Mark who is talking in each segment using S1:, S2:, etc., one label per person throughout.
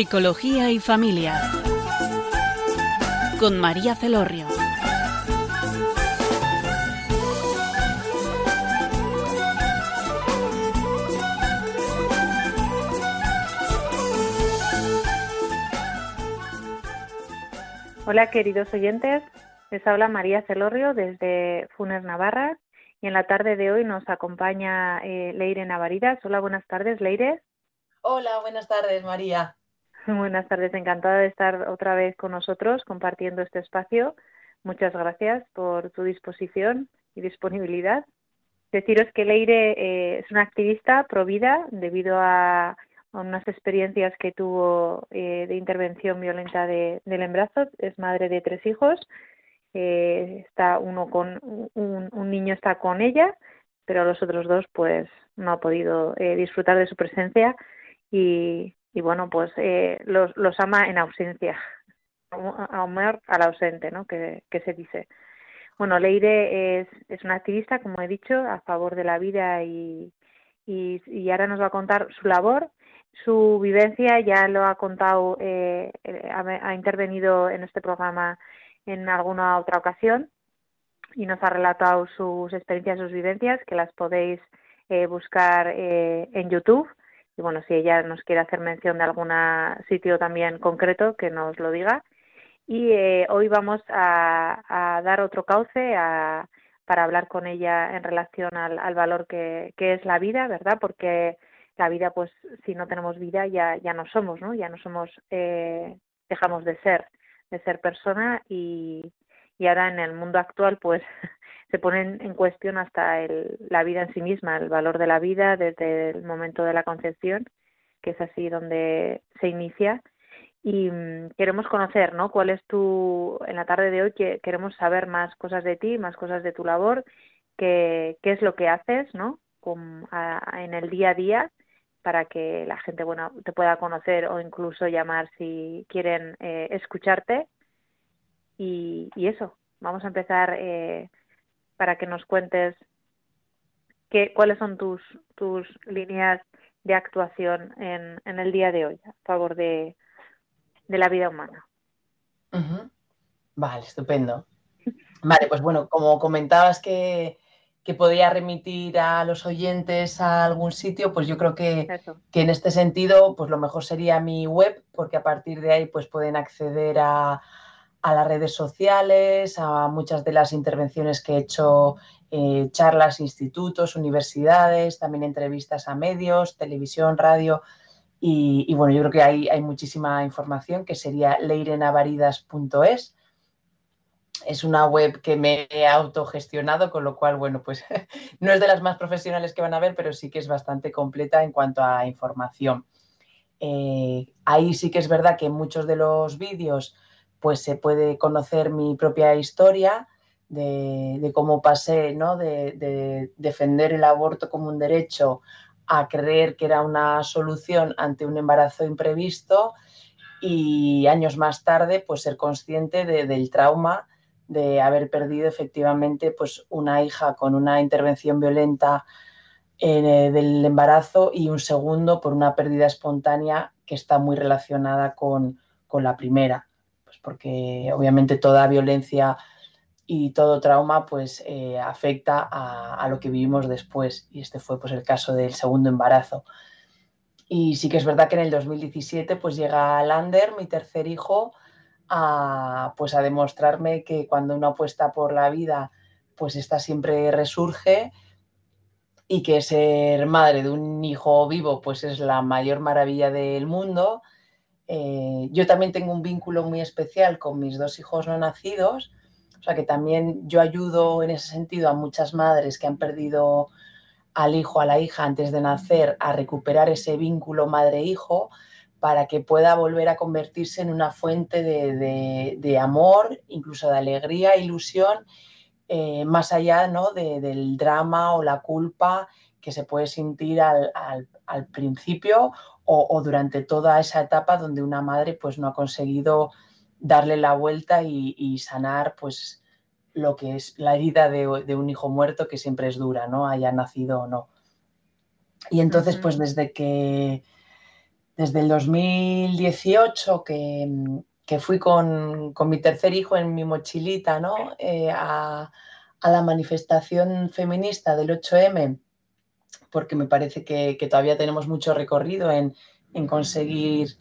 S1: Psicología y Familia. Con María Celorrio.
S2: Hola queridos oyentes, les habla María Celorrio desde Funes Navarra y en la tarde de hoy nos acompaña eh, Leire Navaridas. Hola, buenas tardes, Leire.
S3: Hola, buenas tardes, María.
S2: Buenas tardes, encantada de estar otra vez con nosotros compartiendo este espacio. Muchas gracias por tu disposición y disponibilidad. Deciros que Leire eh, es una activista pro vida debido a, unas experiencias que tuvo eh, de intervención violenta del embarazo. Es madre de tres hijos. Eh, está uno con un, un, niño está con ella, pero los otros dos pues no ha podido disfrutar de su presencia y, y bueno, pues eh, los, los ama en ausencia, amar al ausente, ¿no? Que, que se dice. Bueno, Leire es, es una activista, como he dicho, a favor de la vida y, y, y ahora nos va a contar su labor, su vivencia, ya lo ha contado, eh, eh ha, ha, intervenido en este programa en alguna otra ocasión y nos ha relatado sus experiencias, sus vivencias, que las podéis eh, buscar eh, en YouTube y bueno, si ella nos quiere hacer mención de algún sitio también concreto, que nos lo diga. Y eh, hoy vamos a, dar otro cauce para hablar con ella en relación al, valor que, es la vida, ¿verdad? Porque la vida, pues, si no tenemos vida, ya, ya no somos, ¿no? Ya no somos, eh, dejamos de ser, de ser persona y, y ahora en el mundo actual, pues, se ponen en cuestión hasta el, la vida en sí misma, el valor de la vida desde el momento de la concepción, que es así donde se inicia. Y mm, queremos conocer, ¿no? ¿Cuál es tu, en la tarde de hoy, que queremos saber más cosas de ti, más cosas de tu labor, qué, qué es lo que haces, ¿no? En el día a día para que la gente, bueno, te pueda conocer o incluso llamar si quieren eh, escucharte. Y, y eso, vamos a empezar eh, para que nos cuentes qué, cuáles son tus, tus líneas de actuación en, en el día de hoy a favor de, de la vida humana.
S3: Uh -huh. Vale, estupendo. Vale, pues bueno, como comentabas que, que podría remitir a los oyentes a algún sitio, pues yo creo que, que, en este sentido, pues lo mejor sería mi web, porque a partir de ahí pues pueden acceder a, a las redes sociales, a muchas de las intervenciones que he hecho, eh, charlas, institutos, universidades, también entrevistas a medios, televisión, radio. Y, bueno, yo creo que hay, hay, muchísima información que sería leirenavaridas.es. Es una web que me he autogestionado, con lo cual, bueno, pues no es de las más profesionales que van a ver, pero sí que es bastante completa en cuanto a información. Eh, ahí sí que es verdad que muchos de los vídeos pues se puede conocer mi propia historia de, cómo pasé ¿no? de, de, defender el aborto como un derecho a creer que era una solución ante un embarazo imprevisto y años más tarde pues ser consciente del trauma de haber perdido efectivamente pues una hija con una intervención violenta eh, del embarazo y un segundo por una pérdida espontánea que está muy relacionada con, con la primera porque obviamente toda violencia y todo trauma pues eh, afecta a, lo que vivimos después y este fue pues el caso del segundo embarazo. Y sí que es verdad que en el 2017 pues llega Lander, mi tercer hijo, a, pues a demostrarme que cuando uno apuesta por la vida pues esta siempre resurge y que ser madre de un hijo vivo pues es la mayor maravilla del mundo eh, yo también tengo un vínculo muy especial con mis dos hijos no nacidos, o sea que también yo ayudo en ese sentido a muchas madres que han perdido al hijo, a la hija antes de nacer, a recuperar ese vínculo madre-hijo para que pueda volver a convertirse en una fuente de, amor, incluso de alegría, ilusión, eh, más allá ¿no? de, del drama o la culpa que se puede sentir al, al, al principio o, o, durante toda esa etapa donde una madre pues no ha conseguido darle la vuelta y, y sanar pues lo que es la herida de, de, un hijo muerto que siempre es dura, ¿no? Haya nacido o no. Y entonces, uh -huh. pues desde que, desde el 2018 que, fui con, mi tercer hijo en mi mochilita ¿no? Eh, a, la manifestación feminista del 8M, porque me parece que, todavía tenemos mucho recorrido en, conseguir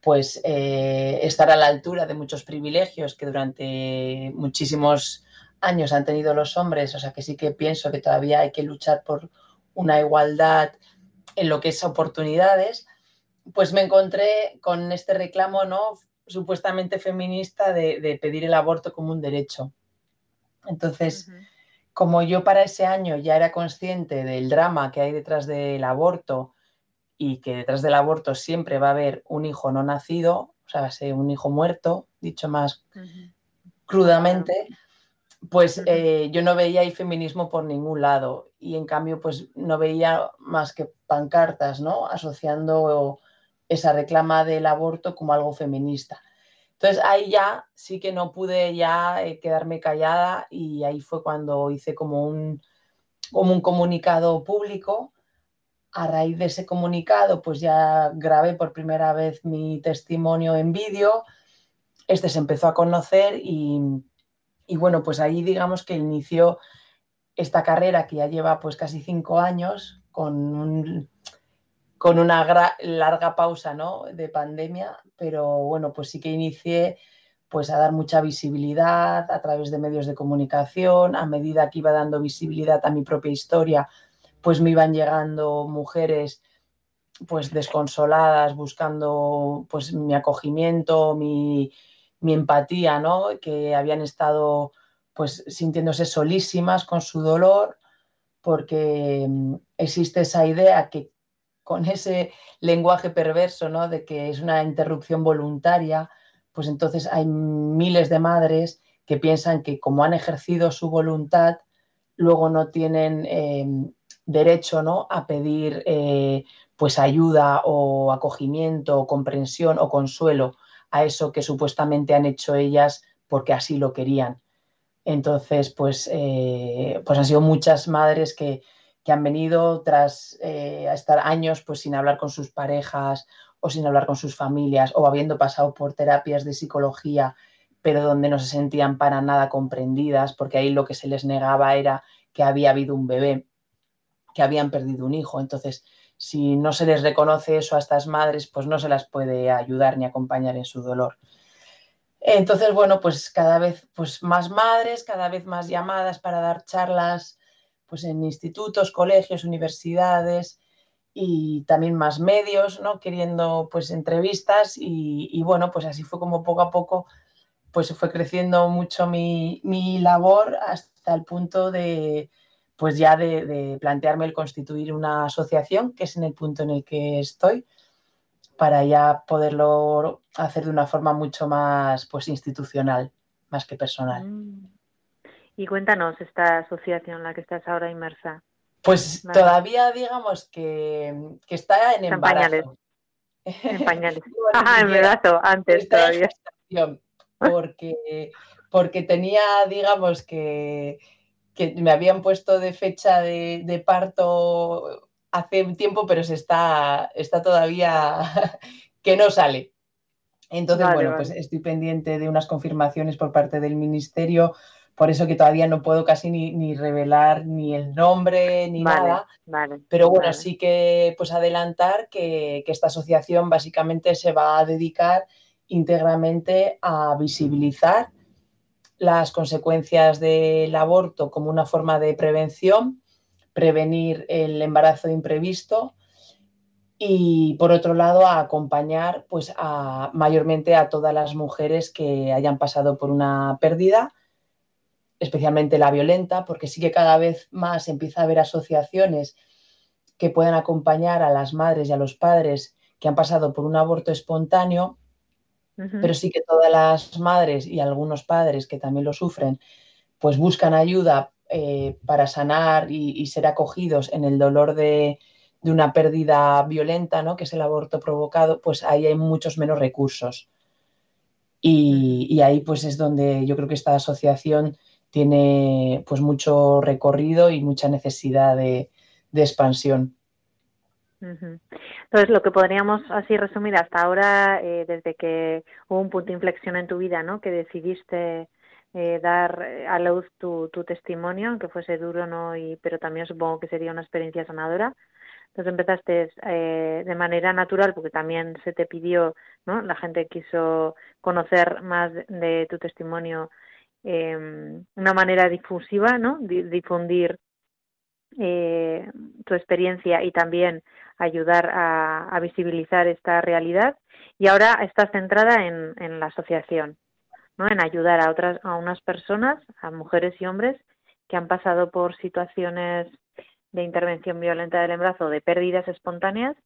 S3: pues eh, estar a la altura de muchos privilegios que durante muchísimos años han tenido los hombres, o sea que sí que pienso que todavía hay que luchar por una igualdad en lo que es oportunidades, pues me encontré con este reclamo no supuestamente feminista de, pedir el aborto como un derecho. Entonces, como yo para ese año ya era consciente del drama que hay detrás del aborto y que detrás del aborto siempre va a haber un hijo no nacido, o sea, un hijo muerto, dicho más crudamente, pues eh, yo no veía el feminismo por ningún lado y en cambio pues no veía más que pancartas, ¿no? Asociando esa reclama del aborto como algo feminista. Entonces ahí ya sí que no pude ya eh, quedarme callada y ahí fue cuando hice como un, como un comunicado público. A raíz de ese comunicado pues ya grabé por primera vez mi testimonio en vídeo. Este se empezó a conocer y, y bueno, pues ahí digamos que inició esta carrera que ya lleva pues casi cinco años con, con una larga pausa ¿no? de pandemia, pero bueno, pues sí que inicié pues a dar mucha visibilidad a través de medios de comunicación, a medida que iba dando visibilidad a mi propia historia, pues me iban llegando mujeres pues desconsoladas, buscando pues mi acogimiento, mi, empatía, ¿no? Que habían estado pues sintiéndose solísimas con su dolor, porque mm, existe esa idea que con ese lenguaje perverso, ¿no? De que es una interrupción voluntaria, pues entonces hay miles de madres que piensan que como han ejercido su voluntad, luego no tienen em, derecho ¿no? a pedir eh, pues ayuda o acogimiento o comprensión o consuelo a eso que supuestamente han hecho ellas porque así lo querían. Entonces, pues, eh, pues han sido muchas madres que, han venido tras eh, estar años pues, sin hablar con sus parejas o sin hablar con sus familias o habiendo pasado por terapias de psicología, pero donde no se sentían para nada comprendidas, porque ahí lo que se les negaba era que había habido un bebé, que habían perdido un hijo. Entonces, si no se les reconoce eso a estas madres, pues no se las puede ayudar ni acompañar en su dolor. Entonces, bueno, pues cada vez pues más madres, cada vez más llamadas para dar charlas pues en institutos, colegios, universidades y también más medios, ¿no? Queriendo pues entrevistas y, y bueno, pues así fue como poco a poco pues fue creciendo mucho mi, mi labor hasta el punto de, pues ya de, plantearme el constituir una asociación, que es en el punto en el que estoy, para ya poderlo hacer de una forma mucho más pues institucional, más que personal. Mm.
S2: Y cuéntanos esta asociación en la que estás ahora inmersa.
S3: Pues todavía digamos que, está en embarazo.
S2: En pañales. En embarazo, antes todavía.
S3: Porque, porque tenía, digamos que que me habían puesto de fecha de, parto hace un tiempo, pero se está, está todavía que no sale. Entonces, bueno, pues estoy pendiente de unas confirmaciones por parte del ministerio, por eso que todavía no puedo casi ni, revelar ni el nombre ni nada. pero bueno, sí que pues adelantar que, que esta asociación básicamente se va a dedicar íntegramente a visibilizar las consecuencias del aborto como una forma de prevención, prevenir el embarazo imprevisto y por otro lado a acompañar pues a, mayormente a todas las mujeres que hayan pasado por una pérdida, especialmente la violenta, porque sí que cada vez más empieza a haber asociaciones que puedan acompañar a las madres y a los padres que han pasado por un aborto espontáneo pero sí que todas las madres y algunos padres que también lo sufren, pues buscan ayuda eh, para sanar y, ser acogidos en el dolor de, una pérdida violenta, ¿no? que es el aborto provocado, pues ahí hay muchos menos recursos. Y, ahí pues es donde yo creo que esta asociación tiene pues mucho recorrido y mucha necesidad de, de expansión.
S2: Entonces, lo que podríamos así resumir hasta ahora, eh, desde que hubo un punto de inflexión en tu vida, ¿no? Que decidiste eh, dar a luz tu, tu testimonio, aunque fuese duro, ¿no? Y, pero también supongo que sería una experiencia sanadora. Entonces empezaste eh, de manera natural, porque también se te pidió, ¿no? La gente quiso conocer más de, tu testimonio, eh, una manera difusiva, ¿no? difundir eh, tu experiencia y también ayudar a, visibilizar esta realidad. Y ahora estás centrada en, la asociación, ¿no? En ayudar a otras, a unas personas, a mujeres y hombres que han pasado por situaciones de intervención violenta del embarazo de pérdidas espontáneas,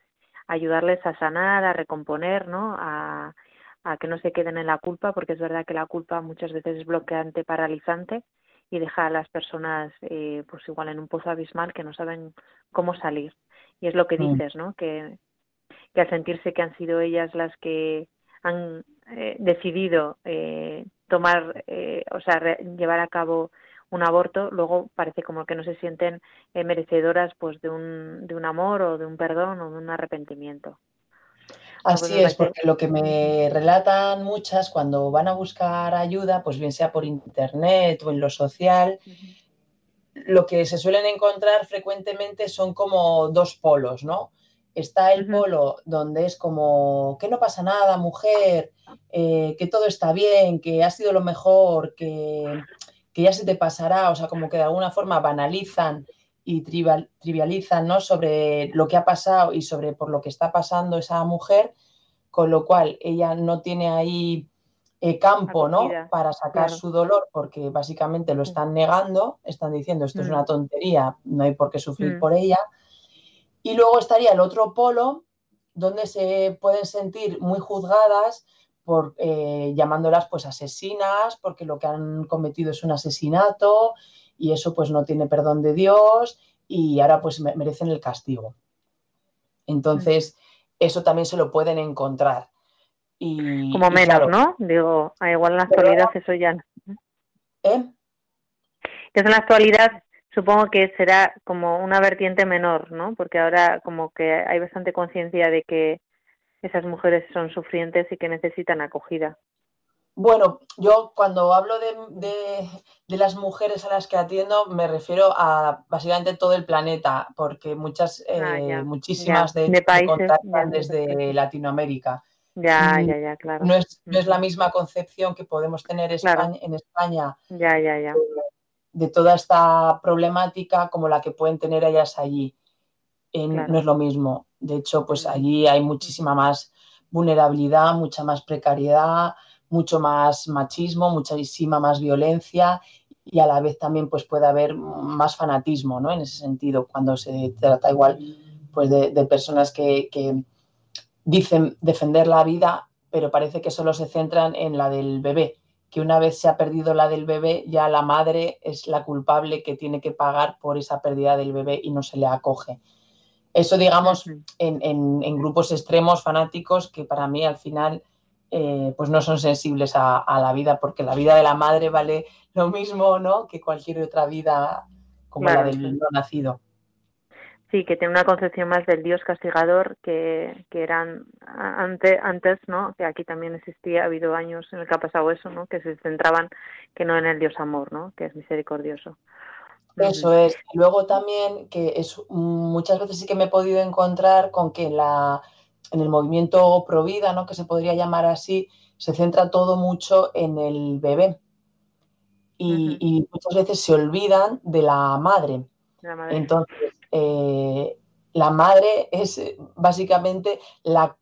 S2: ayudarles a sanar, a recomponer, ¿no? A, a que no se queden en la culpa, porque es verdad que la culpa muchas veces es bloqueante, paralizante y deja a las personas eh, pues igual en un pozo abismal que no saben cómo salir. Y es lo que mm. dices, ¿no? Que, que al sentirse que han sido ellas las que han eh, decidido eh, tomar, eh, o sea, llevar a cabo un aborto, luego parece como que no se sienten eh, merecedoras pues de un, de un amor o de un perdón o de un arrepentimiento.
S3: Así es, porque lo que me relatan muchas cuando van a buscar ayuda, pues bien sea por internet o en lo social, lo que se suelen encontrar frecuentemente son como dos polos, ¿no? Está el polo donde es como que no pasa nada, mujer, eh, que todo está bien, que ha sido lo mejor, que que ya se te pasará, o sea, como que de alguna forma banalizan y trivializan ¿no? sobre lo que ha pasado y sobre por lo que está pasando esa mujer, con lo cual ella no tiene ahí eh, campo ¿no? para sacar su dolor porque básicamente lo están negando, están diciendo esto es una mm. tontería, no hay por qué sufrir mm. por ella. Y luego estaría el otro polo donde se pueden sentir muy juzgadas por, eh, llamándolas pues asesinas, porque lo que han cometido es un asesinato y eso pues no tiene perdón de Dios y ahora pues merecen el castigo. Entonces, eso también se lo pueden encontrar. Y,
S2: Como menos, ¿no? Digo, igual en la actualidad eso ya... ¿Eh? Que en la actualidad supongo que será como una vertiente menor, ¿no? Porque ahora como que hay bastante conciencia de que esas mujeres son sufrientes y que necesitan acogida.
S3: Bueno, yo cuando hablo de, las mujeres a las que atiendo me refiero a básicamente todo el planeta, porque muchas, ah, eh, muchísimas de, de países desde Latinoamérica.
S2: Ya, ya, ya, claro.
S3: No es, no es la misma concepción que podemos tener en España
S2: ya, ya, ya.
S3: De, toda esta problemática como la que pueden tener ellas allí. No es lo mismo. De hecho, pues allí hay muchísima más vulnerabilidad, mucha más precariedad, mucho más machismo, muchísima más violencia y a la vez también pues puede haber más fanatismo, ¿no? En ese sentido, cuando se trata igual pues de, personas que, dicen defender la vida, pero parece que solo se centran en la del bebé, que una vez se ha perdido la del bebé, ya la madre es la culpable que tiene que pagar por esa pérdida del bebé y no se le acoge. Eso, digamos, en, grupos extremos, fanáticos, que para mí al final eh, pues no son sensibles a, la vida, porque la vida de la madre vale lo mismo ¿no? que cualquier otra vida como la del no nacido.
S2: Sí, que tiene una concepción más del Dios castigador que, que eran antes, antes, ¿no? Que aquí también existía, ha habido años en el que ha pasado eso, ¿no? Que se centraban que no en el Dios amor, ¿no? Que es misericordioso.
S3: Eso es. Luego también que es muchas veces sí que me he podido encontrar con que la, en el movimiento pro vida, ¿no? que se podría llamar así, se centra todo mucho en el bebé. Y, muchas veces se olvidan de la madre. Entonces, eh, la madre es básicamente la,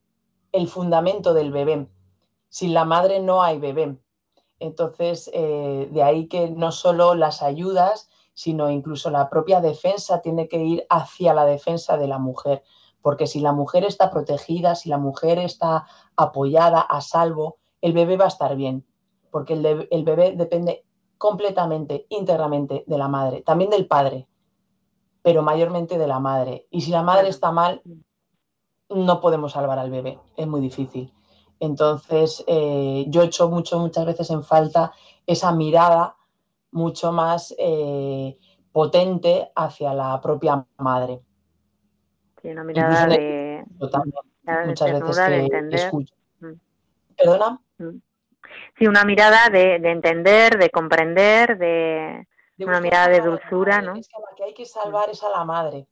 S3: el fundamento del bebé. Sin la madre no hay bebé. Entonces, eh, de ahí que no solo las ayudas, sino incluso la propia defensa tiene que ir hacia la defensa de la mujer, porque si la mujer está protegida, si la mujer está apoyada, a salvo, el bebé va a estar bien, porque el, bebé depende completamente, íntegramente de la madre, también del padre, pero mayormente de la madre. Y si la madre está mal, no podemos salvar al bebé, es muy difícil. Entonces, eh, yo echo mucho, muchas veces en falta esa mirada mucho más eh, potente hacia la propia madre.
S2: Sí, una mirada de,
S3: muchas veces que entender. escucho. Mm. ¿Perdona? Mm.
S2: Sí, una mirada de, entender, de comprender, de, una mirada de dulzura, ¿no?
S3: Es que la que hay que salvar es a la madre.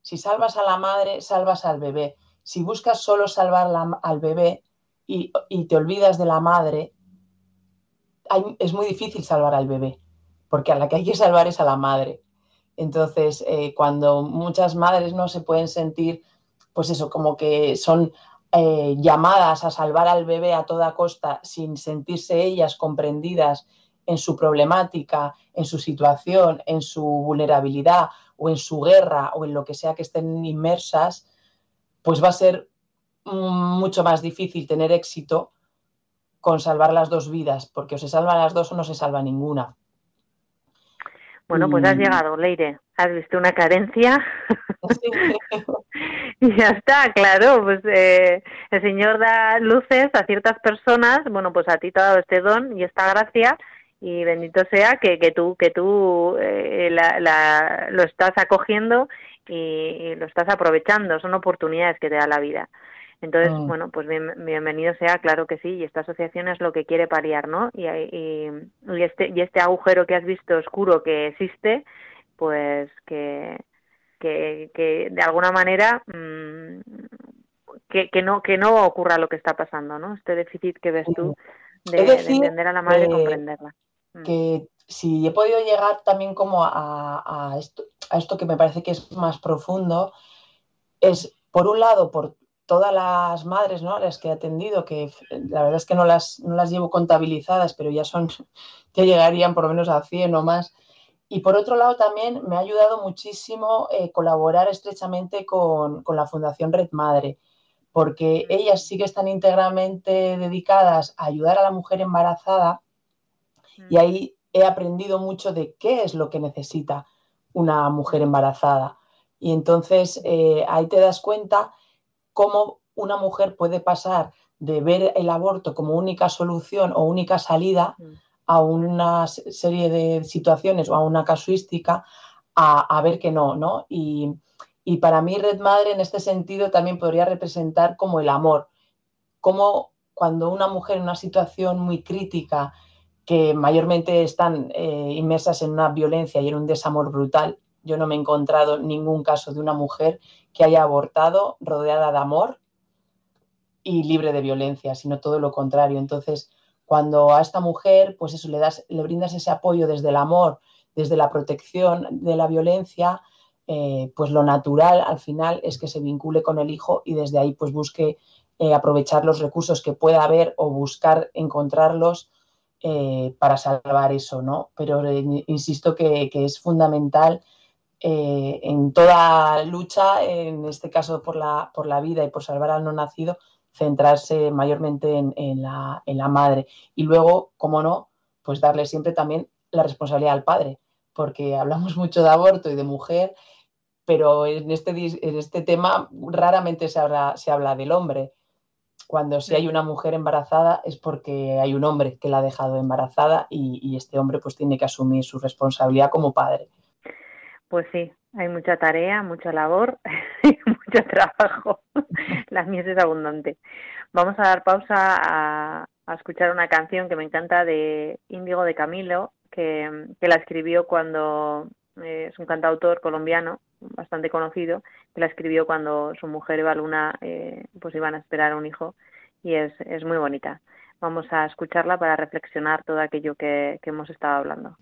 S3: Si salvas a la madre, salvas al bebé. Si buscas solo salvar al bebé y, te olvidas de la madre, es muy difícil salvar al bebé, porque a la que hay que salvar es a la madre. Entonces, eh, cuando muchas madres no se pueden sentir, pues eso, como que son eh, llamadas a salvar al bebé a toda costa sin sentirse ellas comprendidas en su problemática, en su situación, en su vulnerabilidad o en su guerra o en lo que sea que estén inmersas, pues va a ser mucho más difícil tener éxito con salvar las dos vidas, porque o se salvan las dos o no se salva ninguna.
S2: Bueno, pues has llegado, Leire. Has visto una carencia. y ya está, claro. Pues eh, el Señor da luces a ciertas personas. Bueno, pues a ti te ha dado este don y esta gracia. Y bendito sea que, que tú, que tú eh, la, lo estás acogiendo y lo estás aprovechando. Son oportunidades que te da la vida. Entonces, mm. bueno, pues bienvenido sea, claro que sí, y esta asociación es lo que quiere paliar, ¿no? Y, y, este, y este agujero que has visto oscuro que existe, pues que, que, que de alguna manera mm, que, que, no, que no ocurra lo que está pasando, ¿no? Este déficit que ves tú de, entender a la madre y comprenderla.
S3: Mm. Que si he podido llegar también como a, a, esto, a esto que me parece que es más profundo, es por un lado por todas las madres, ¿no? Las que he atendido, que la verdad es que no las, no las llevo contabilizadas, pero ya son, ya llegarían por lo menos a 100 o más. Y por otro lado también me ha ayudado muchísimo eh, colaborar estrechamente con, con, la Fundación Red Madre, porque ellas sí que están íntegramente dedicadas a ayudar a la mujer embarazada y mm. ahí he aprendido mucho de qué es lo que necesita una mujer embarazada. Y entonces eh, ahí te das cuenta cómo una mujer puede pasar de ver el aborto como única solución o única salida mm. a una serie de situaciones o a una casuística a, ver que no, ¿no? Y, para mí Red Madre en este sentido también podría representar como el amor, como cuando una mujer en una situación muy crítica, que mayormente están eh, inmersas en una violencia y en un desamor brutal, yo no me he encontrado ningún caso de una mujer que haya abortado rodeada de amor y libre de violencia, sino todo lo contrario. Entonces, cuando a esta mujer, pues eso, le, das, le brindas ese apoyo desde el amor, desde la protección de la violencia, eh, pues lo natural al final es que se vincule con el hijo y desde ahí pues busque eh, aprovechar los recursos que pueda haber o buscar encontrarlos eh, para salvar eso, ¿no? Pero insisto que, que, es fundamental eh, en toda lucha, en este caso por la, por la vida y por salvar al no nacido, centrarse mayormente en, la, en la madre. Y luego, como no, pues darle siempre también la responsabilidad al padre, porque hablamos mucho de aborto y de mujer, pero en este, en este tema raramente se habla, se habla del hombre. Cuando si hay una mujer embarazada es porque hay un hombre que la ha dejado embarazada y, y este hombre pues tiene que asumir su responsabilidad como padre.
S2: Pues sí, hay mucha tarea, mucha labor y mucho trabajo. La mies es abundante. Vamos a dar pausa a, escuchar una canción que me encanta de Índigo de Camilo, que, la escribió cuando eh, es un cantautor colombiano bastante conocido, que la escribió cuando su mujer Eva Luna eh, pues iban a esperar a un hijo y es, es muy bonita. Vamos a escucharla para reflexionar todo aquello que hemos estado hablando.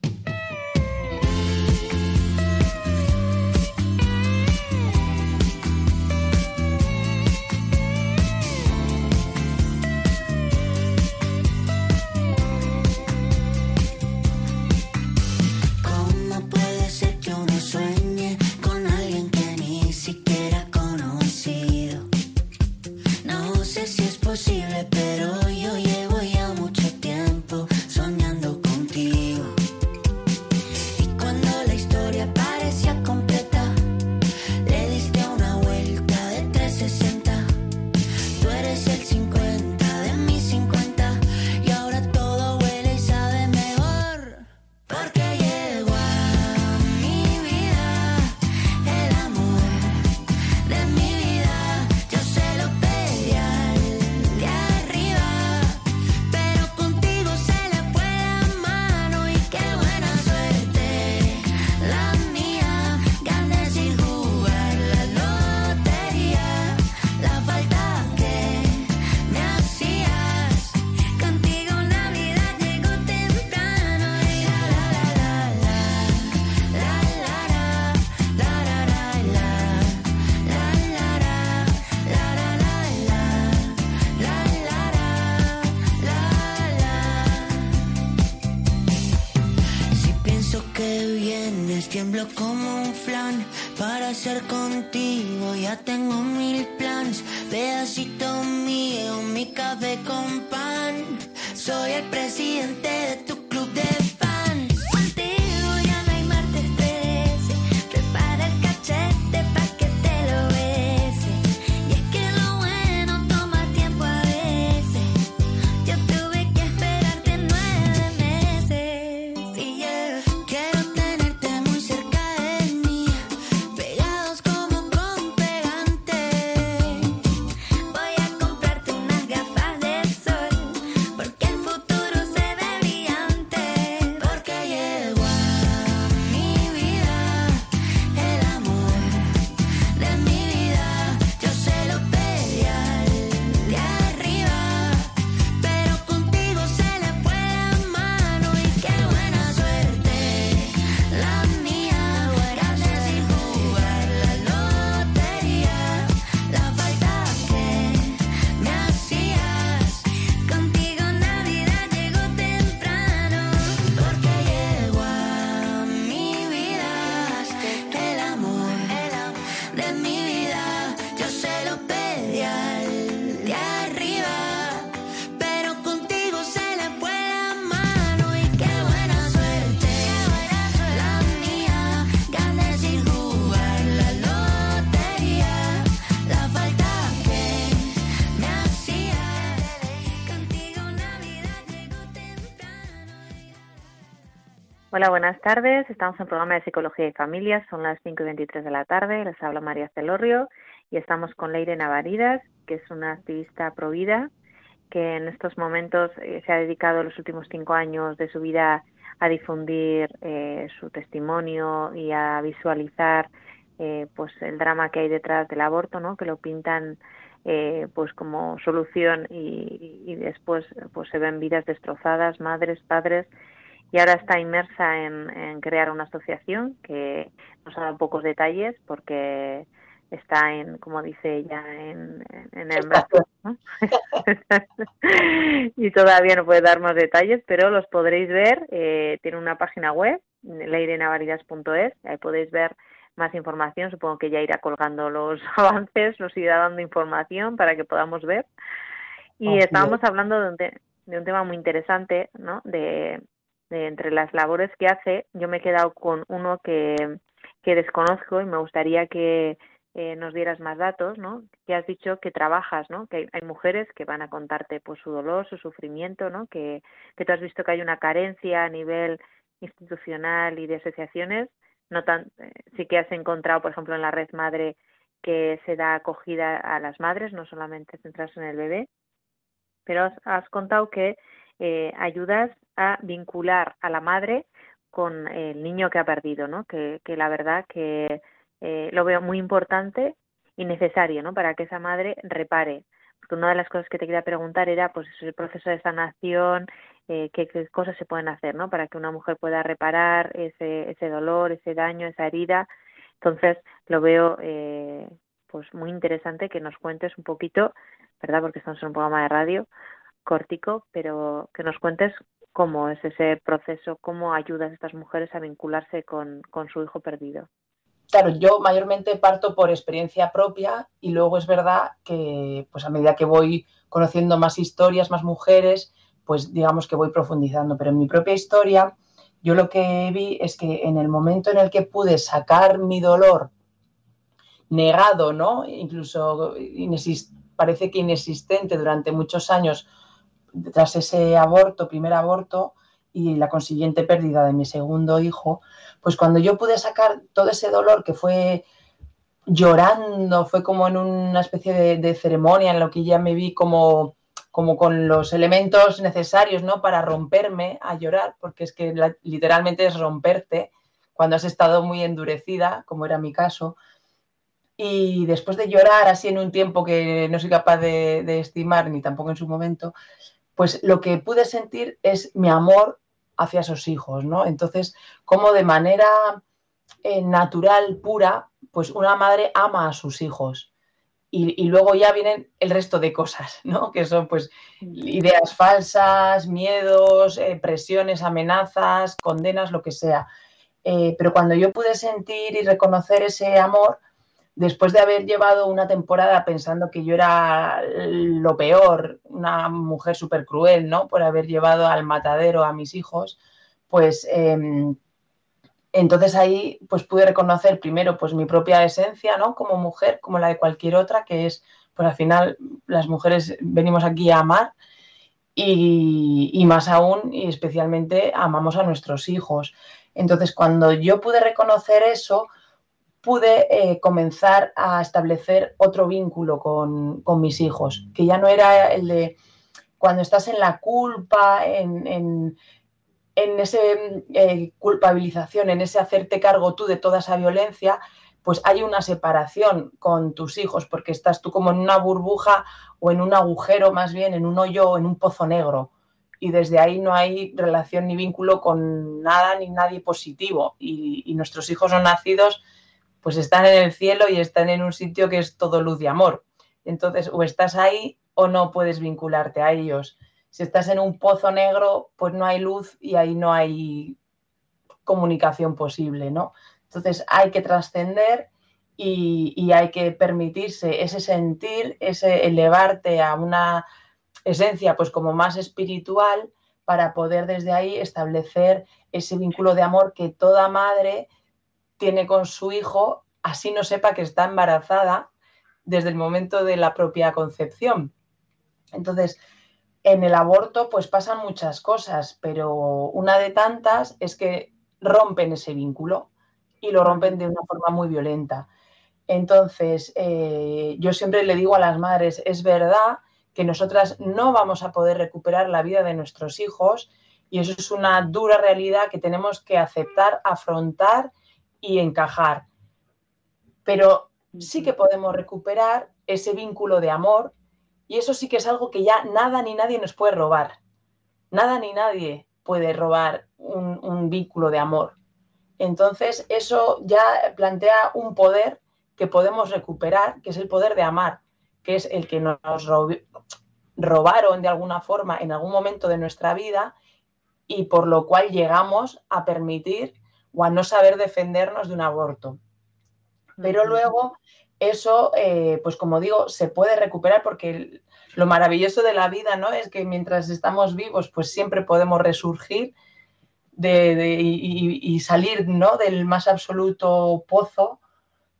S2: Hola, buenas tardes. Estamos en el programa de Psicología y Familias. Son las 5 y 23 de la tarde. Les habla María Celorrio y estamos con Leire Navaridas, que es una activista provida que en estos momentos eh, se ha dedicado los últimos cinco años de su vida a difundir eh, su testimonio y a visualizar eh, pues el drama que hay detrás del aborto, ¿no? Que lo pintan pues como solución y, y, después pues se ven vidas destrozadas, madres, padres y ahora está inmersa en, crear una asociación que nos ha dado pocos detalles porque está en, como dice ella, en, el brazo. y todavía no puede dar más detalles, pero los podréis ver. Eh, tiene una página web, leirenavaridas.es, ahí podéis ver más información. Supongo que ya irá colgando los avances, nos irá dando información para que podamos ver. Y estábamos hablando de un, de un tema muy interesante, ¿no? De, entre las labores que hace, yo me he quedado con uno que, que desconozco y me gustaría que eh, nos dieras más datos, ¿no? Que has dicho que trabajas, ¿no? Que hay, mujeres que van a contarte pues su dolor, su sufrimiento, ¿no? Que, que tú has visto que hay una carencia a nivel institucional y de asociaciones, no tan, eh, sí que has encontrado, por ejemplo, en la red madre que se da acogida a las madres, no solamente centrarse en el bebé, pero has, has contado que eh, ayudas a vincular a la madre con el niño que ha perdido, ¿no? Que, la verdad que eh, lo veo muy importante y necesario, ¿no? Para que esa madre repare. Porque una de las cosas que te quería preguntar era, pues, el proceso de sanación, eh, qué, qué, cosas se pueden hacer, ¿no? Para que una mujer pueda reparar ese, ese dolor, ese daño, esa herida. Entonces, lo veo, eh, pues, muy interesante que nos cuentes un poquito, ¿verdad? Porque estamos en un programa de radio, cortico, pero que nos cuentes cómo es ese proceso, cómo ayudas a estas mujeres a vincularse con, su hijo perdido.
S3: Claro, yo mayormente parto por experiencia propia y luego es verdad que pues a medida que voy conociendo más historias, más mujeres, pues digamos que voy profundizando. Pero en mi propia historia, yo lo que vi es que en el momento en el que pude sacar mi dolor negado, ¿no? Incluso parece que inexistente durante muchos años tras ese aborto, primer aborto y la consiguiente pérdida de mi segundo hijo, pues cuando yo pude sacar todo ese dolor que fue llorando, fue como en una especie de, ceremonia en lo que ya me vi como, como con los elementos necesarios ¿no? para romperme a llorar, porque es que literalmente es romperte cuando has estado muy endurecida, como era mi caso. Y después de llorar así en un tiempo que no soy capaz de estimar, ni tampoco en su momento, pues lo que pude sentir es mi amor hacia sus hijos, ¿no? Entonces, como de manera eh, natural, pura, pues una madre ama a sus hijos. Y, luego ya vienen el resto de cosas, ¿no? Que son pues ideas falsas, miedos, eh, presiones, amenazas, condenas, lo que sea. Eh, pero cuando yo pude sentir y reconocer ese amor, después de haber llevado una temporada pensando que yo era lo peor, una mujer súper cruel, ¿no? Por haber llevado al matadero a mis hijos, pues em, entonces ahí pues pude reconocer primero pues mi propia esencia, ¿no? Como mujer, como la de cualquier otra, que es, pues al final las mujeres venimos aquí a amar y, y más aún y especialmente amamos a nuestros hijos. Entonces, cuando yo pude reconocer eso, pude eh, comenzar a establecer otro vínculo con, mis hijos, que ya no era el de cuando estás en la culpa, en, en, en esa eh, culpabilización, en ese hacerte cargo tú de toda esa violencia, pues hay una separación con tus hijos, porque estás tú como en una burbuja o en un agujero más bien, en un hoyo o en un pozo negro y desde ahí no hay relación ni vínculo con nada ni nadie positivo. Y, nuestros hijos son nacidos, pues están en el cielo y están en un sitio que es todo luz y amor. Entonces, o estás ahí o no puedes vincularte a ellos. Si estás en un pozo negro, pues no hay luz y ahí no hay comunicación posible, ¿no? Entonces hay que trascender y, y hay que permitirse ese sentir, ese elevarte a una esencia pues como más espiritual para poder desde ahí establecer ese vínculo de amor que toda madre tiene con su hijo, así no sepa que está embarazada desde el momento de la propia concepción. Entonces, en el aborto pues pasan muchas cosas, pero una de tantas es que rompen ese vínculo y lo rompen de una forma muy violenta. Entonces, eh, yo siempre le digo a las madres, es verdad que nosotras no vamos a poder recuperar la vida de nuestros hijos y eso es una dura realidad que tenemos que aceptar, afrontar y encajar. Pero sí que podemos recuperar ese vínculo de amor y eso sí que es algo que ya nada ni nadie nos puede robar. Nada ni nadie puede robar un, un vínculo de amor. Entonces eso ya plantea un poder que podemos recuperar, que es el poder de amar que es el que nos robaron de alguna forma en algún momento de nuestra vida y por lo cual llegamos a permitir o a no saber defendernos de un aborto. Pero luego eso, eh, pues como digo, se puede recuperar porque lo maravilloso de la vida, ¿no? Es que mientras estamos vivos, pues siempre podemos resurgir y, salir, ¿no? Del más absoluto pozo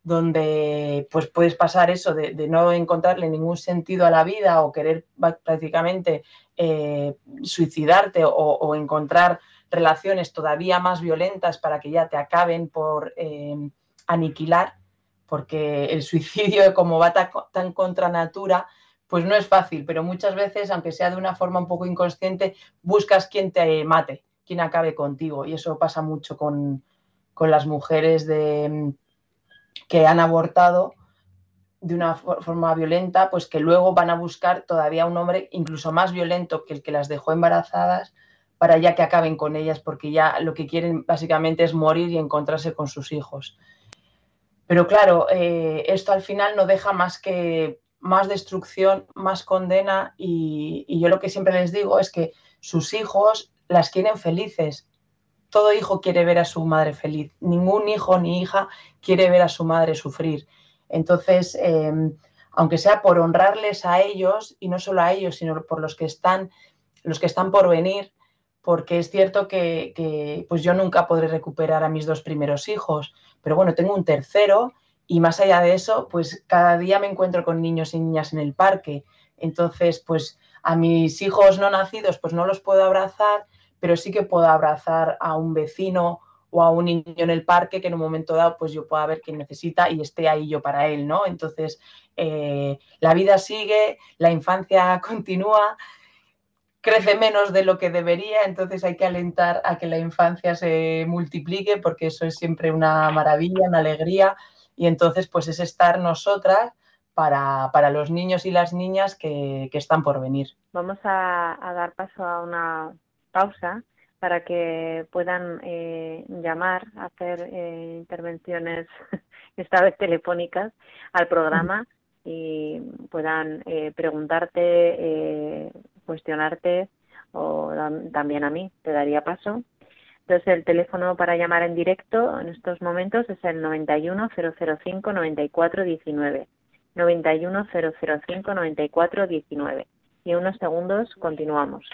S3: donde pues puedes pasar eso de, no encontrarle ningún sentido a la vida o querer prácticamente eh, suicidarte o, encontrar relaciones todavía más violentas para que ya te acaben por eh, aniquilar, porque el suicidio como va tan, contra natura, pues no es fácil, pero muchas veces, aunque sea de una forma un poco inconsciente, buscas quien te mate, quien acabe contigo. Y eso pasa mucho con las mujeres de que han abortado de una forma violenta, pues que luego van a buscar todavía un hombre incluso más violento que el que las dejó embarazadas para ya que acaben con ellas, porque ya lo que quieren básicamente es morir y encontrarse con sus hijos. Pero claro, eh, esto al final no deja más que más destrucción, más condena y, yo lo que siempre les digo es que sus hijos las quieren felices todo hijo quiere ver a su madre feliz. Ningún hijo ni hija quiere ver a su madre sufrir. Entonces, em, aunque sea por honrarles a ellos, y no solo a ellos, sino por los que están, los que están por venir, porque es cierto que, pues yo nunca podré recuperar a mis dos primeros hijos, pero bueno, tengo un tercero y más allá de eso, pues cada día me encuentro con niños y niñas en el parque. Entonces, pues a mis hijos no nacidos, pues no los puedo abrazar, pero sí que puedo abrazar a un vecino o a un niño en el parque que en un momento dado pues yo pueda ver que necesita y esté ahí yo para él, ¿no? Entonces, eh, la vida sigue, la infancia continúa, crece menos de lo que debería, entonces hay que alentar a que la infancia se multiplique porque eso es siempre una maravilla, una alegría y entonces pues es estar nosotras para, los niños y las niñas que, están por venir.
S2: Vamos a dar paso a una pausa para que puedan eh, llamar, hacer eh, intervenciones, esta vez telefónicas, al programa y puedan eh, preguntarte, cuestionarte o también a mí, te daría paso
S4: Entonces el teléfono para llamar en directo en estos momentos es el 91 005 94 19. 91 005 94 19. Y en unos segundos continuamos.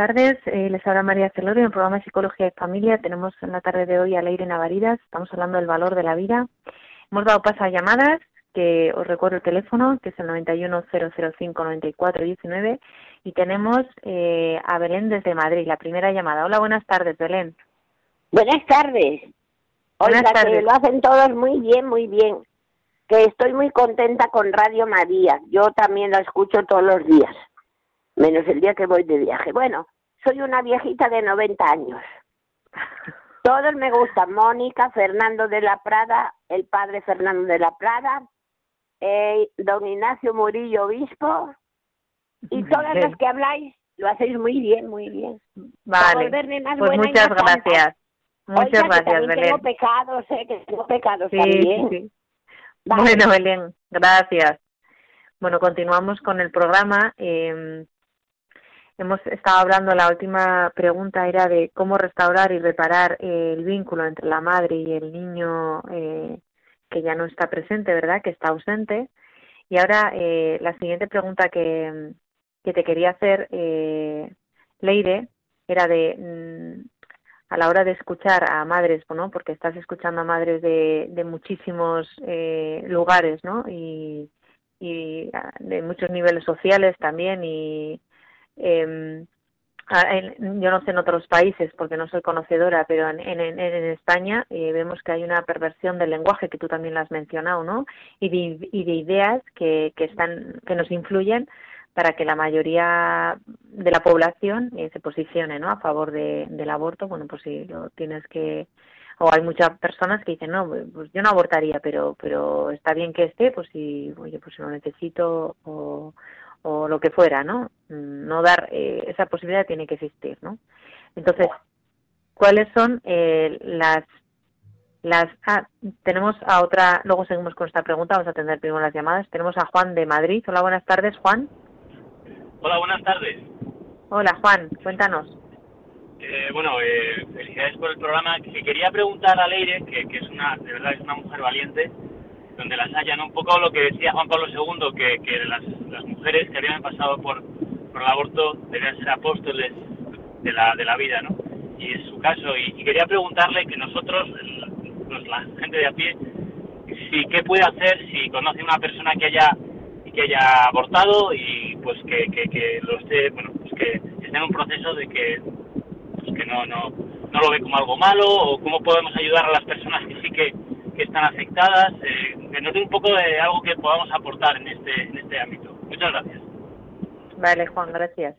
S4: Tardes. Eh, les habla María Celorio en el programa de Psicología y Familia. Tenemos en la tarde de hoy a Leire Navaridas. Estamos hablando del valor de la vida. Hemos dado paso a llamadas, que os recuerdo el teléfono, que es el 910059419. Y tenemos eh, a Belén desde Madrid, la primera llamada. Hola, buenas tardes, Belén.
S5: Buenas tardes. Buenas tardes. que lo hacen todos muy bien, muy bien. Que estoy muy contenta con Radio María. Yo también la escucho todos los días menos el día que voy de viaje. Bueno, soy una viejita de 90 años. Todos me gustan, Mónica, Fernando de la Prada, el padre Fernando de la Prada, eh, don Ignacio Murillo Obispo, y todas las que habláis lo hacéis muy bien, muy bien.
S4: Vale, pues muchas gracias. Muchas gracias,
S5: Belén. Tengo pecados, eh, que tengo pecados también. Sí.
S4: Bueno, Belén, gracias. Bueno, continuamos con el programa. Eh, hemos estado hablando, la última pregunta era de cómo restaurar y reparar eh, el vínculo entre la madre y el niño eh, que ya no está presente, ¿verdad? Que está ausente. Y ahora eh, la siguiente pregunta que, que te quería hacer, Leire, era de mm, a la hora de escuchar a madres, ¿no? Porque estás escuchando a madres de, de muchísimos lugares, ¿no? Y, y ah, de muchos niveles sociales también y eh, yo no sé en otros países porque no soy conocedora, pero en, en, en España eh, vemos que hay una perversión del lenguaje que tú también lo has mencionado, ¿no? Y de, y de ideas que, que están que nos influyen
S2: para que la mayoría de la población eh, se posicione ¿no? a favor de, del aborto, bueno, pues si lo tienes que o hay muchas personas que dicen no pues yo no abortaría pero pero está bien que esté pues si oye pues si lo necesito o, o lo que fuera no no dar eh, esa posibilidad tiene que existir no entonces cuáles son eh, las las ah, tenemos a otra luego seguimos con esta pregunta vamos a atender primero las llamadas. Tenemos a Juan de Madrid. Hola buenas tardes Juan.
S6: Hola buenas tardes.
S2: Hola Juan cuéntanos.
S6: Eh, bueno, eh, felicidades por el programa. Que quería preguntar a Leire, que, que, es una, de verdad es una mujer valiente, donde las hayan un poco lo que decía Juan Pablo II, que, que las, las mujeres que habían pasado por, por el aborto debían ser apóstoles de la, de la vida, ¿no? Y es su caso. Y, quería preguntarle que nosotros, pues, la gente de a pie, si qué puede hacer si conoce una persona que haya que haya abortado y pues que, que, que lo esté, bueno, pues que esté en un proceso de que que no, no, no lo ve como algo malo o cómo podemos ayudar a las personas que sí que, que están afectadas, eh, que nos dé un poco de algo que podamos aportar en este, en este ámbito. Muchas gracias.
S2: Vale, Juan, gracias.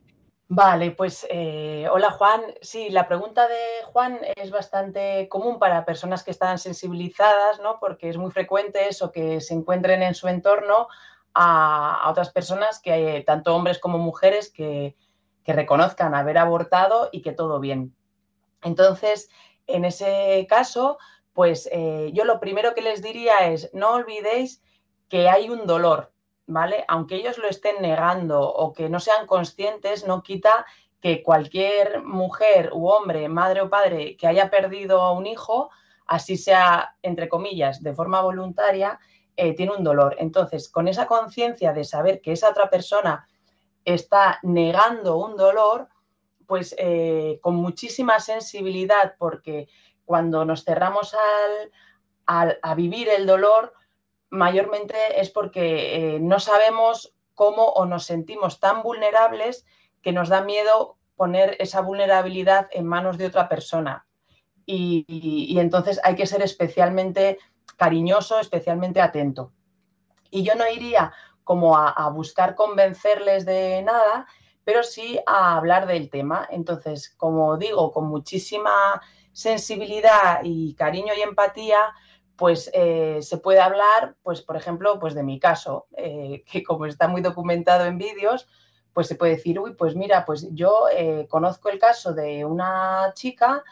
S3: Vale, pues eh, hola Juan. Sí, la pregunta de Juan es bastante común para personas que están sensibilizadas, ¿no? Porque es muy frecuente eso, que se encuentren en su entorno a, a otras personas, que hay tanto hombres como mujeres, que, que reconozcan haber abortado y que todo bien. Entonces, en ese caso, pues eh, yo lo primero que les diría es, no olvidéis que hay un dolor, ¿vale? Aunque ellos lo estén negando o que no sean conscientes, no quita que cualquier mujer u hombre, madre o padre que haya perdido a un hijo, así sea, entre comillas, de forma voluntaria, eh, tiene un dolor. Entonces, con esa conciencia de saber que esa otra persona está negando un dolor, pues eh, con muchísima sensibilidad, porque cuando nos cerramos al, a vivir el dolor, mayormente es porque eh, no sabemos cómo o nos sentimos tan vulnerables que nos da miedo poner esa vulnerabilidad en manos de otra persona. y entonces hay que ser especialmente cariñoso, especialmente atento. Y yo no iría como a, buscar convencerles de nada, pero sí a hablar del tema. Entonces, como digo, con muchísima sensibilidad y cariño y empatía, pues eh, se puede hablar, pues por ejemplo, pues de mi caso, eh, que como está muy documentado en vídeos, pues se puede decir, uy, pues mira, pues yo eh, conozco el caso de una chica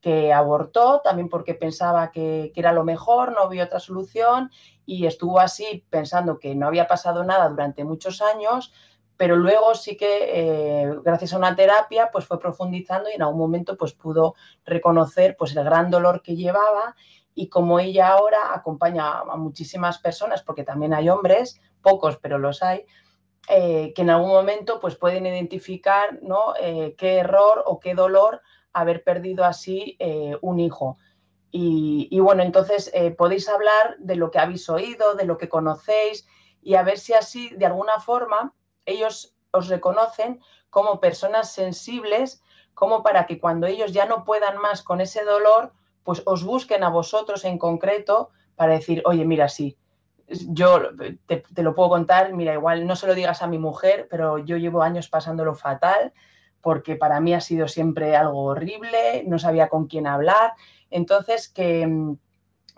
S3: que abortó también porque pensaba que, que, era lo mejor, no había otra solución y estuvo así pensando que no había pasado nada durante muchos años, pero luego sí que eh, gracias a una terapia pues fue profundizando y en algún momento pues pudo reconocer pues el gran dolor que llevaba y como ella ahora acompaña a muchísimas personas, porque también hay hombres, pocos pero los hay, eh, que en algún momento pues pueden identificar ¿no? Eh, qué error o qué dolor haber perdido así un hijo. Y, bueno, entonces podéis hablar de lo que habéis oído, de lo que conocéis y a ver si así, de alguna forma, ellos os reconocen como personas sensibles, como para que cuando ellos ya no puedan más con ese dolor, pues os busquen a vosotros en concreto para decir, oye, mira, sí, yo te, lo puedo contar, mira, igual no se lo digas a mi mujer, pero yo llevo años pasándolo fatal, porque para mí ha sido siempre algo horrible, no sabía con quién hablar. Entonces, que,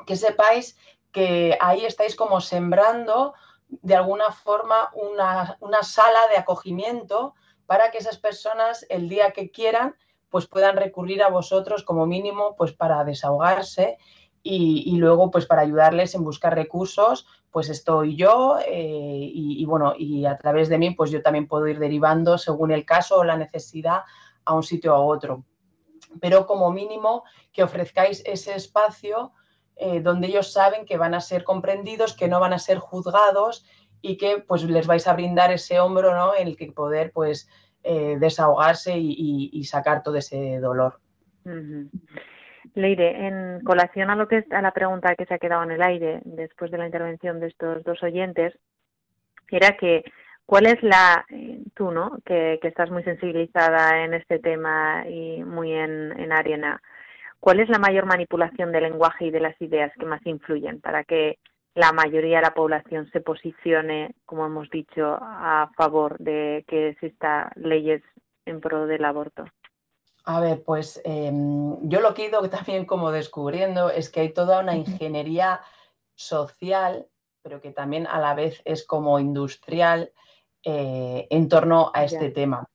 S3: que sepáis que ahí estáis como sembrando de alguna forma una, una, sala de acogimiento para que esas personas el día que quieran pues puedan recurrir a vosotros como mínimo pues para desahogarse y, luego pues para ayudarles en buscar recursos pues estoy yo eh, y, bueno y a través de mí pues yo también puedo ir derivando según el caso o la necesidad a un sitio o a otro. Pero como mínimo que ofrezcáis ese espacio eh, donde ellos saben que van a ser comprendidos que no van a ser juzgados y que pues les vais a brindar ese hombro ¿no? en el que poder pues eh, desahogarse y, sacar todo ese dolor.
S2: Leire, en colación a lo que a la pregunta que se ha quedado en el aire después de la intervención de estos dos oyentes, era que cuál es la eh, tú, ¿no? Que, estás muy sensibilizada en este tema y muy en arena. ¿Cuál es la mayor manipulación del lenguaje y de las ideas que más influyen para que la mayoría de la población se posicione, como hemos dicho, a favor de que existan leyes en pro del aborto?
S3: A ver, pues em, yo lo que he ido también como descubriendo es que hay toda una ingeniería social, pero que también a la vez es como industrial eh, en torno a este tema.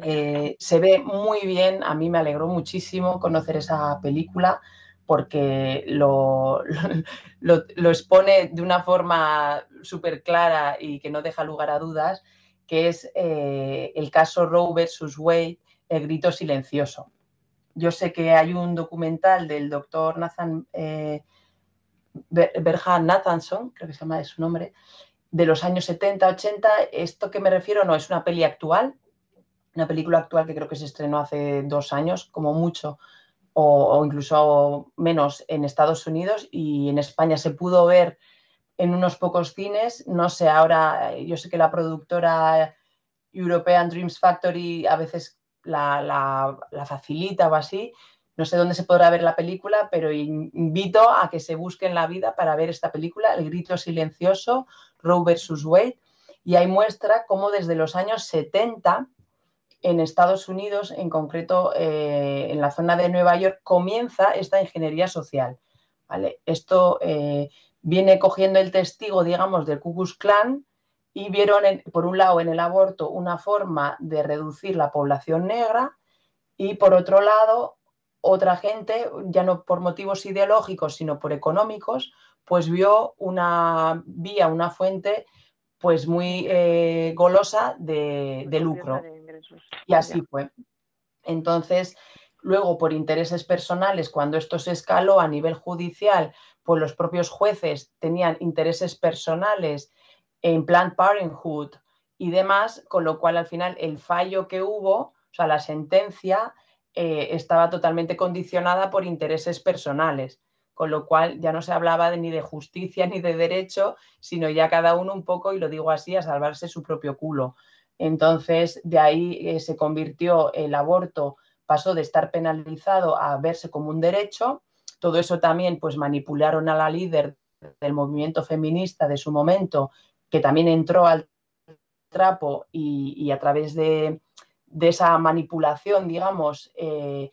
S3: Eh, se ve muy bien, a mí me alegró muchísimo conocer esa película porque lo, expone de una forma súper clara y que no deja lugar a dudas, que es eh, el caso Roe versus Wade, el grito silencioso. Yo sé que hay un documental del doctor Nathan, eh, Berhan Nathanson, creo que se llama de su nombre, de los años 70, 80. Esto que me refiero no es una peli actual, una película actual que creo que se estrenó hace dos años, como mucho, o, incluso menos en Estados Unidos y en España se pudo ver en unos pocos cines. No sé, ahora yo sé que la productora European Dreams Factory a veces la, facilita o así. No sé dónde se podrá ver la película, pero invito a que se busquen la vida para ver esta película, El grito silencioso, Roe versus Wade, y ahí muestra cómo desde los años 70 en Estados Unidos, en concreto eh, en la zona de Nueva York, comienza esta ingeniería social. ¿vale? Esto eh, viene cogiendo el testigo, digamos, del Ku Klux Klan y vieron, por un lado, en el aborto una forma de reducir la población negra y, por otro lado, otra gente, ya no por motivos ideológicos, sino por económicos, pues vio una vía, una fuente pues muy eh, golosa de, lucro. Y así fue. Entonces, luego, por intereses personales, cuando esto se escaló a nivel judicial, pues los propios jueces tenían intereses personales en Planned Parenthood y demás, con lo cual al final el fallo que hubo, o sea, la sentencia, eh, estaba totalmente condicionada por intereses personales con lo cual ya no se hablaba de, ni de justicia ni de derecho, sino ya cada uno un poco, y lo digo así, a salvarse su propio culo. Entonces, de ahí eh, se convirtió el aborto, pasó de estar penalizado a verse como un derecho. Todo eso también, pues manipularon a la líder del movimiento feminista de su momento, que también entró al trapo y, a través de, esa manipulación, digamos, eh,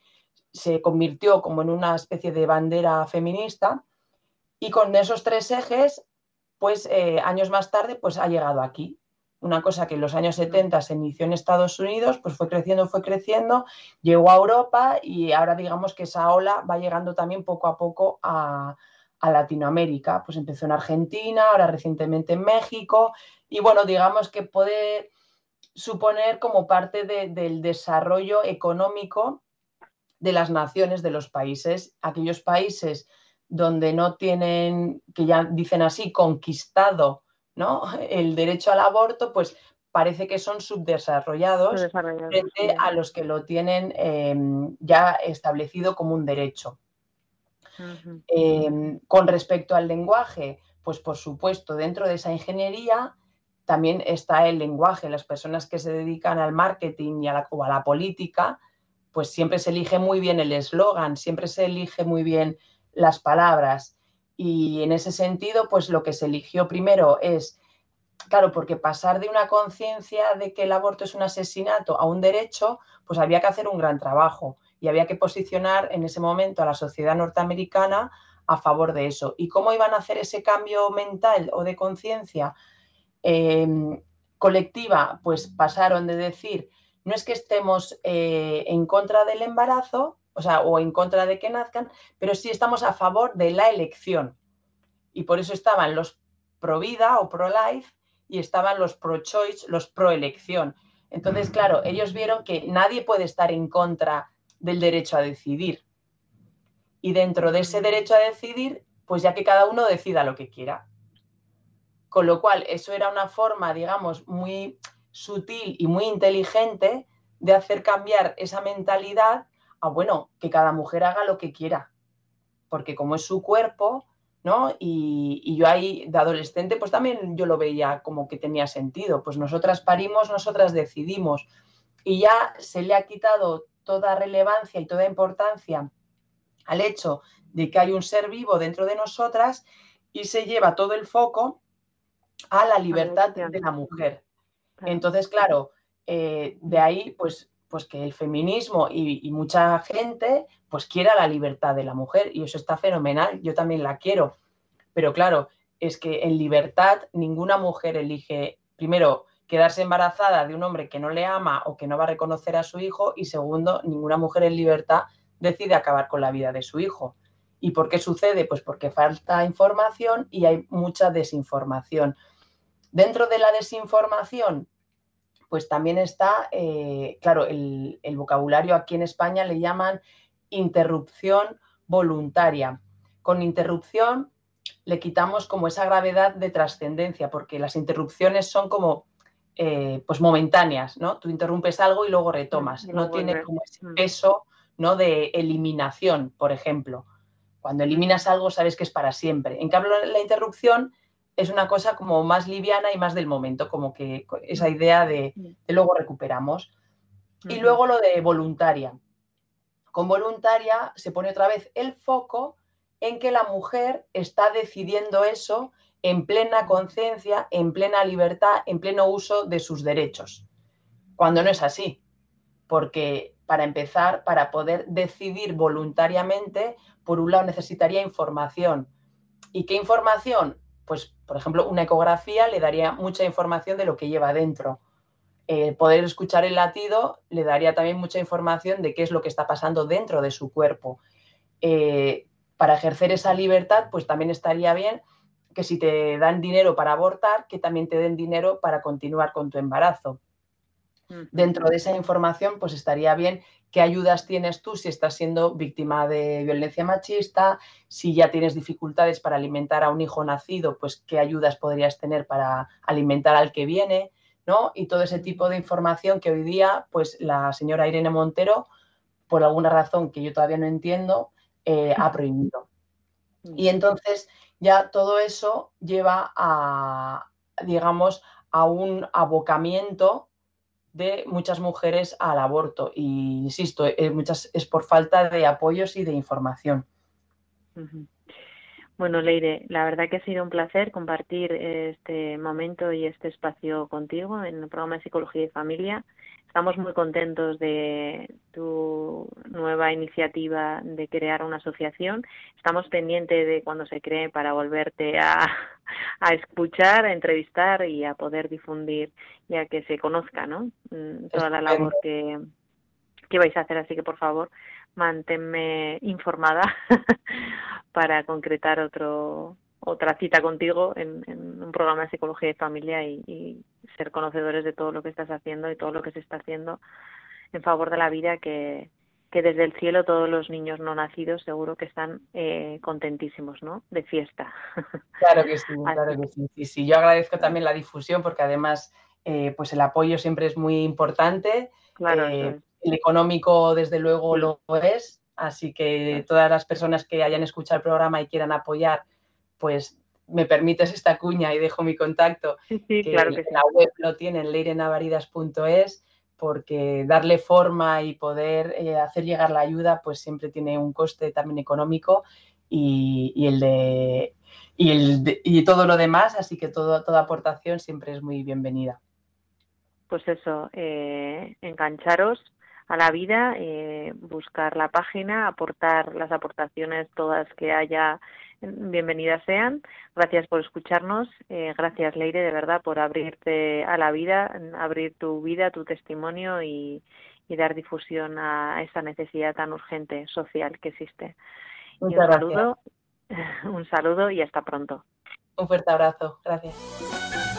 S3: se convirtió como en una especie de bandera feminista y con esos tres ejes, pues eh, años más tarde, pues ha llegado aquí. Una cosa que en los años 70 se inició en Estados Unidos, pues fue creciendo, fue creciendo, llegó a Europa y ahora digamos que esa ola va llegando también poco a poco a, Latinoamérica. Pues empezó en Argentina, ahora recientemente en México y bueno, digamos que puede suponer como parte del desarrollo económico de las naciones, de los países, aquellos países donde no tienen, que ya dicen así, conquistado ¿no? el derecho al aborto, pues parece que son subdesarrollados, frente a los que lo tienen em, ya establecido como un derecho. Em, con respecto al lenguaje, pues por supuesto, dentro de esa ingeniería también está el lenguaje. Las personas que se dedican al marketing y a la, o a la política, pues siempre se elige muy bien el eslogan, siempre se elige muy bien las palabras. Y en ese sentido, pues lo que se eligió primero es, claro, porque pasar de una conciencia de que el aborto es un asesinato a un derecho, pues había que hacer un gran trabajo y había que posicionar en ese momento a la sociedad norteamericana a favor de eso. ¿Y cómo iban a hacer ese cambio mental o de conciencia em, colectiva? Pues pasaron de decir no es que estemos eh, en contra del embarazo, o sea, o en contra de que nazcan, pero sí estamos a favor de la elección. Y por eso estaban los pro vida o pro life y estaban los pro choice, los pro elección. Entonces, claro, ellos vieron que nadie puede estar en contra del derecho a decidir. Y dentro de ese derecho a decidir, pues ya que cada uno decida lo que quiera. Con lo cual, eso era una forma, digamos, muy sutil y muy inteligente de hacer cambiar esa mentalidad a, bueno, que cada mujer haga lo que quiera, porque como es su cuerpo, ¿no? Y, yo ahí de adolescente, pues también yo lo veía como que tenía sentido, pues nosotras parimos, nosotras decidimos, y ya se le ha quitado toda relevancia y toda importancia al hecho de que hay un ser vivo dentro de nosotras y se lleva todo el foco a la libertad de la mujer. Entonces, claro, eh, de ahí, pues, pues que el feminismo y, mucha gente, pues quiera la libertad de la mujer y eso está fenomenal, yo también la quiero. Pero claro, es que en libertad ninguna mujer elige, primero, quedarse embarazada de un hombre que no le ama o que no va a reconocer a su hijo y segundo, ninguna mujer en libertad decide acabar con la vida de su hijo. ¿Y por qué sucede? Pues porque falta información y hay mucha desinformación. Dentro de la desinformación, pues también está, eh, claro, el, vocabulario aquí en España le llaman interrupción voluntaria. Con interrupción le quitamos como esa gravedad de trascendencia, porque las interrupciones son como eh, pues momentáneas, ¿no? Tú interrumpes algo y luego retomas. no tiene como ese mm. peso ¿no? de eliminación, por ejemplo. Cuando eliminas algo sabes que es para siempre. En cambio, la interrupción es una cosa como más liviana y más del momento, como que esa idea de, luego recuperamos. Y luego lo de voluntaria. Con voluntaria se pone otra vez el foco en que la mujer está decidiendo eso en plena conciencia, en plena libertad, en pleno uso de sus derechos. Cuando no es así, porque para empezar, para poder decidir voluntariamente, por un lado necesitaría información. ¿Y qué información? Pues, por ejemplo, una ecografía le daría mucha información de lo que lleva dentro. poder escuchar el latido le daría también mucha información de qué es lo que está pasando dentro de su cuerpo. Eh, para ejercer esa libertad, pues también estaría bien que si te dan dinero para abortar, que también te den dinero para continuar con tu embarazo. Dentro de esa información, pues estaría bien qué ayudas tienes tú si estás siendo víctima de violencia machista, si ya tienes dificultades para alimentar a un hijo nacido, pues qué ayudas podrías tener para alimentar al que viene, ¿no? Y todo ese tipo de información que hoy día, pues la señora Irene Montero, por alguna razón que yo todavía no entiendo, eh, ha prohibido. Y entonces ya todo eso lleva a, digamos, a un abocamiento de muchas mujeres al aborto. Y insisto, eh, muchas es por falta de apoyos y de información.
S2: Bueno, Leire, la verdad que ha sido un placer compartir este momento y este espacio contigo en el programa de Psicología y Familia. Estamos muy contentos de tu nueva iniciativa de crear una asociación. Estamos pendientes de cuando se cree para volverte a, escuchar, a entrevistar y a poder difundir y a que se conozca ¿no? Mm, toda la labor que, que vais a hacer. Así que, por favor, manténme informada para concretar otro otra cita contigo en, un programa de psicología y familia y, ser conocedores de todo lo que estás haciendo y todo lo que se está haciendo en favor de la vida que, que desde el cielo todos los niños no nacidos seguro que están eh, contentísimos, ¿no? De fiesta.
S3: Claro que sí, claro que sí. sí, Yo agradezco también la difusión porque además eh, pues el apoyo siempre es muy importante.
S2: Claro. Eh,
S3: el económico desde luego lo es, así que todas las personas que hayan escuchado el programa y quieran apoyar, pues me permites esta cuña y dejo mi contacto.
S2: Sí, claro que
S3: La web lo tienen, leirenavaridas.es, porque darle forma y poder eh, hacer llegar la ayuda, pues siempre tiene un coste también económico y, el de y, el y todo lo demás, así que todo, toda aportación siempre es muy bienvenida.
S2: Pues eso, eh, engancharos a la vida, eh, buscar la página, aportar las aportaciones todas que haya bienvenidas sean. Gracias por escucharnos. Eh, gracias, Leire, de verdad, por abrirte a la vida, abrir tu vida, tu testimonio y, dar difusión a esa necesidad tan urgente social que existe. un saludo, un saludo y hasta pronto.
S3: Un fuerte abrazo. Gracias.